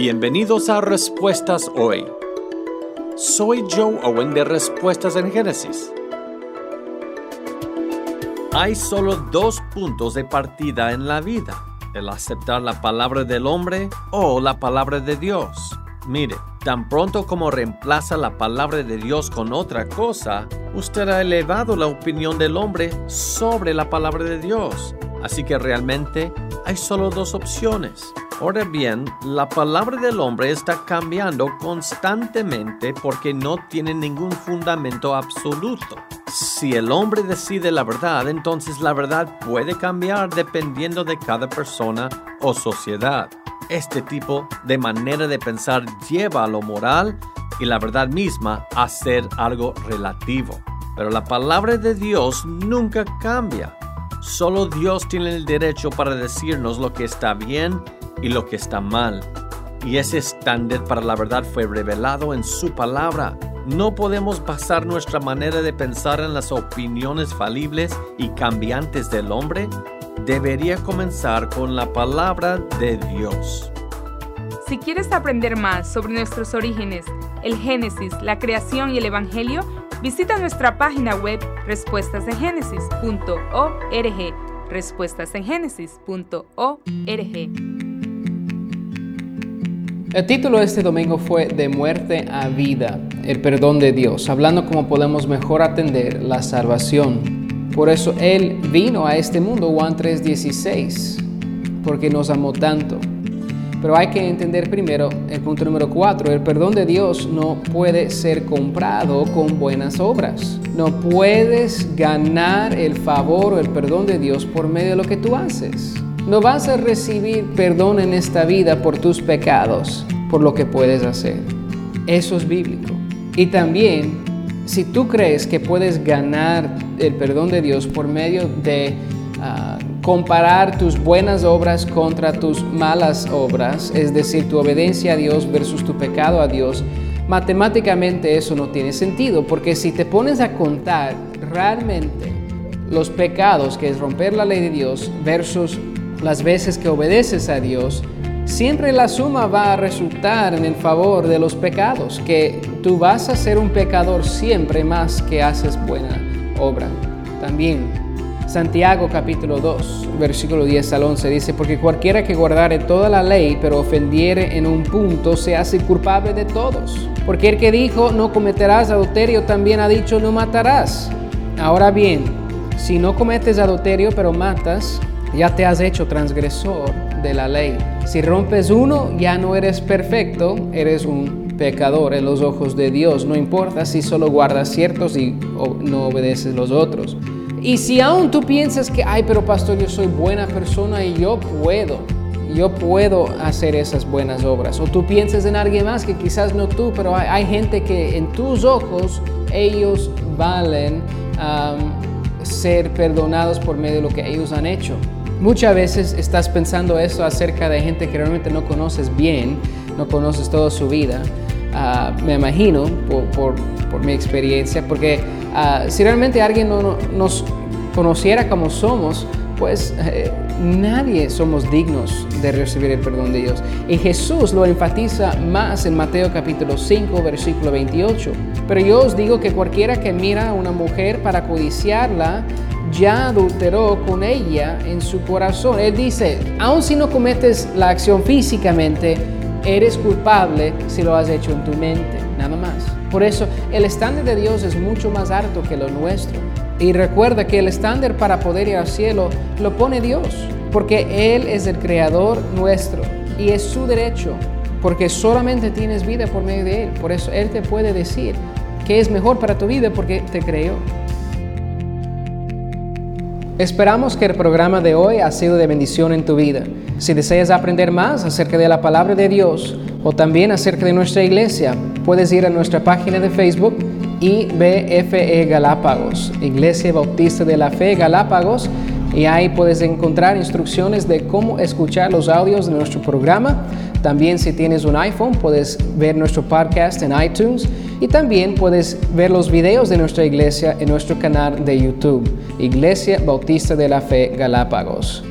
Bienvenidos a Respuestas Hoy. Soy Joe Owen de Respuestas en Génesis. Hay solo dos puntos de partida en la vida, el aceptar la palabra del hombre o la palabra de Dios. Mire, tan pronto como reemplaza la palabra de Dios con otra cosa, usted ha elevado la opinión del hombre sobre la palabra de Dios. Así que realmente hay solo dos opciones. Ahora bien, la palabra del hombre está cambiando constantemente porque no tiene ningún fundamento absoluto. Si el hombre decide la verdad, entonces la verdad puede cambiar dependiendo de cada persona o sociedad. Este tipo de manera de pensar lleva a lo moral y la verdad misma a ser algo relativo. Pero la palabra de Dios nunca cambia. Solo Dios tiene el derecho para decirnos lo que está bien y lo que está mal. Y ese estándar para la verdad fue revelado en su palabra. No podemos basar nuestra manera de pensar en las opiniones falibles y cambiantes del hombre. Debería comenzar con la palabra de Dios. Si quieres aprender más sobre nuestros orígenes, el Génesis, la creación y el Evangelio, visita nuestra página web respuestasengenesis.org. Respuestasengenesis.org. El título de este domingo fue De muerte a vida, el perdón de Dios, hablando cómo podemos mejor atender la salvación. Por eso Él vino a este mundo, Juan 3:16, porque nos amó tanto. Pero hay que entender primero el punto número 4, el perdón de Dios no puede ser comprado con buenas obras. No puedes ganar el favor o el perdón de Dios por medio de lo que tú haces. No vas a recibir perdón en esta vida por tus pecados, por lo que puedes hacer. Eso es bíblico. Y también, si tú crees que puedes ganar el perdón de Dios por medio de ah, comparar tus buenas obras contra tus malas obras, es decir, tu obediencia a Dios versus tu pecado a Dios, matemáticamente eso no tiene sentido, porque si te pones a contar realmente los pecados, que es romper la ley de Dios, versus las veces que obedeces a Dios, siempre la suma va a resultar en el favor de los pecados, que tú vas a ser un pecador siempre más que haces buena obra. También Santiago capítulo 2, versículo 10 al 11 dice, porque cualquiera que guardare toda la ley, pero ofendiere en un punto, se hace culpable de todos. Porque el que dijo, no cometerás adulterio, también ha dicho, no matarás. Ahora bien, si no cometes adulterio, pero matas, ya te has hecho transgresor de la ley. Si rompes uno, ya no eres perfecto, eres un pecador en los ojos de Dios. No importa si solo guardas ciertos y no obedeces los otros. Y si aún tú piensas que, ay, pero pastor, yo soy buena persona y yo puedo, yo puedo hacer esas buenas obras. O tú piensas en alguien más que quizás no tú, pero hay, gente que en tus ojos ellos valen ser perdonados por medio de lo que ellos han hecho. Muchas veces estás pensando eso acerca de gente que realmente no conoces bien, no conoces toda su vida. Ah, me imagino por, mi experiencia, porque ah, si realmente alguien no, nos conociera como somos, pues eh, nadie somos dignos de recibir el perdón de Dios. Y Jesús lo enfatiza más en Mateo capítulo 5, versículo 28. Pero yo os digo que cualquiera que mira a una mujer para codiciarla, ya adulteró con ella en su corazón. Él dice, aun si no cometes la acción físicamente, eres culpable si lo has hecho en tu mente, nada más. Por eso el estándar de Dios es mucho más alto que lo nuestro. Y recuerda que el estándar para poder ir al cielo lo pone Dios, porque Él es el creador nuestro y es su derecho, porque solamente tienes vida por medio de Él. Por eso Él te puede decir que es mejor para tu vida porque te creó. Esperamos que el programa de hoy ha sido de bendición en tu vida. Si deseas aprender más acerca de la palabra de Dios o también acerca de nuestra iglesia, puedes ir a nuestra página de Facebook IBFE Galápagos, Iglesia Bautista de la Fe Galápagos, y ahí puedes encontrar instrucciones de cómo escuchar los audios de nuestro programa. También si tienes un iPhone puedes ver nuestro podcast en iTunes y también puedes ver los videos de nuestra iglesia en nuestro canal de YouTube, Iglesia Bautista de la Fe Galápagos.